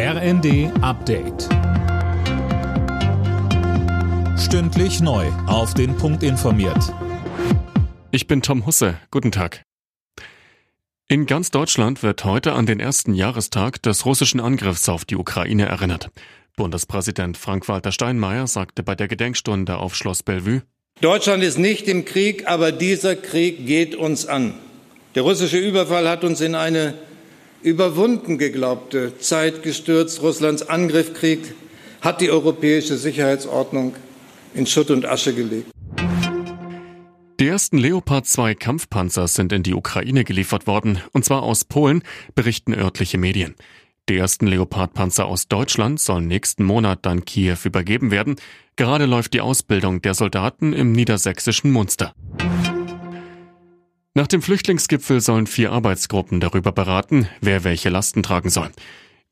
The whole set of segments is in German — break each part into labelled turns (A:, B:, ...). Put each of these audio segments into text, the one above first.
A: RND Update. Stündlich neu. Auf den Punkt informiert.
B: Ich bin Tom Husse. Guten Tag. In ganz Deutschland wird heute an den ersten Jahrestag des russischen Angriffs auf die Ukraine erinnert. Bundespräsident Frank-Walter Steinmeier sagte bei der Gedenkstunde auf Schloss Bellevue,
C: Deutschland ist nicht im Krieg, aber dieser Krieg geht uns an. Der russische Überfall hat uns in eine überwunden geglaubte Zeit gestürzt. Russlands Angriffskrieg hat die europäische Sicherheitsordnung in Schutt und Asche gelegt.
B: Die ersten Leopard 2 Kampfpanzer sind in die Ukraine geliefert worden, und zwar aus Polen, berichten örtliche Medien. Die ersten Leopard-Panzer aus Deutschland sollen nächsten Monat dann Kiew übergeben werden. Gerade läuft die Ausbildung der Soldaten im niedersächsischen Munster. Nach dem Flüchtlingsgipfel sollen vier Arbeitsgruppen darüber beraten, wer welche Lasten tragen soll.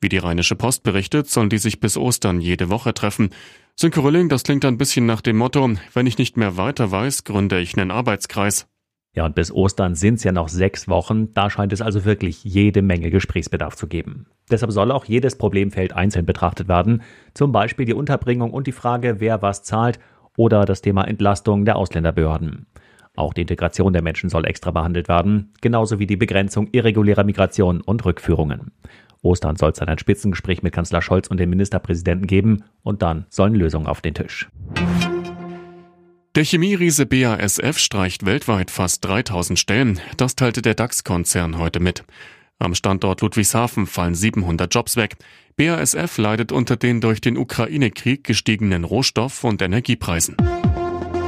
B: Wie die Rheinische Post berichtet, sollen die sich bis Ostern jede Woche treffen. Sönke das klingt ein bisschen nach dem Motto, wenn ich nicht mehr weiter weiß, gründe ich einen Arbeitskreis.
D: Ja, und bis Ostern sind es ja noch sechs Wochen. Da scheint es also wirklich jede Menge Gesprächsbedarf zu geben. Deshalb soll auch jedes Problemfeld einzeln betrachtet werden. Zum Beispiel die Unterbringung und die Frage, wer was zahlt oder das Thema Entlastung der Ausländerbehörden. Auch die Integration der Menschen soll extra behandelt werden, genauso wie die Begrenzung irregulärer Migration und Rückführungen. Ostern soll es dann ein Spitzengespräch mit Kanzler Scholz und dem Ministerpräsidenten geben und dann sollen Lösungen auf den Tisch.
B: Der Chemieriese BASF streicht weltweit fast 3000 Stellen. Das teilte der DAX-Konzern heute mit. Am Standort Ludwigshafen fallen 700 Jobs weg. BASF leidet unter den durch den Ukraine-Krieg gestiegenen Rohstoff- und Energiepreisen.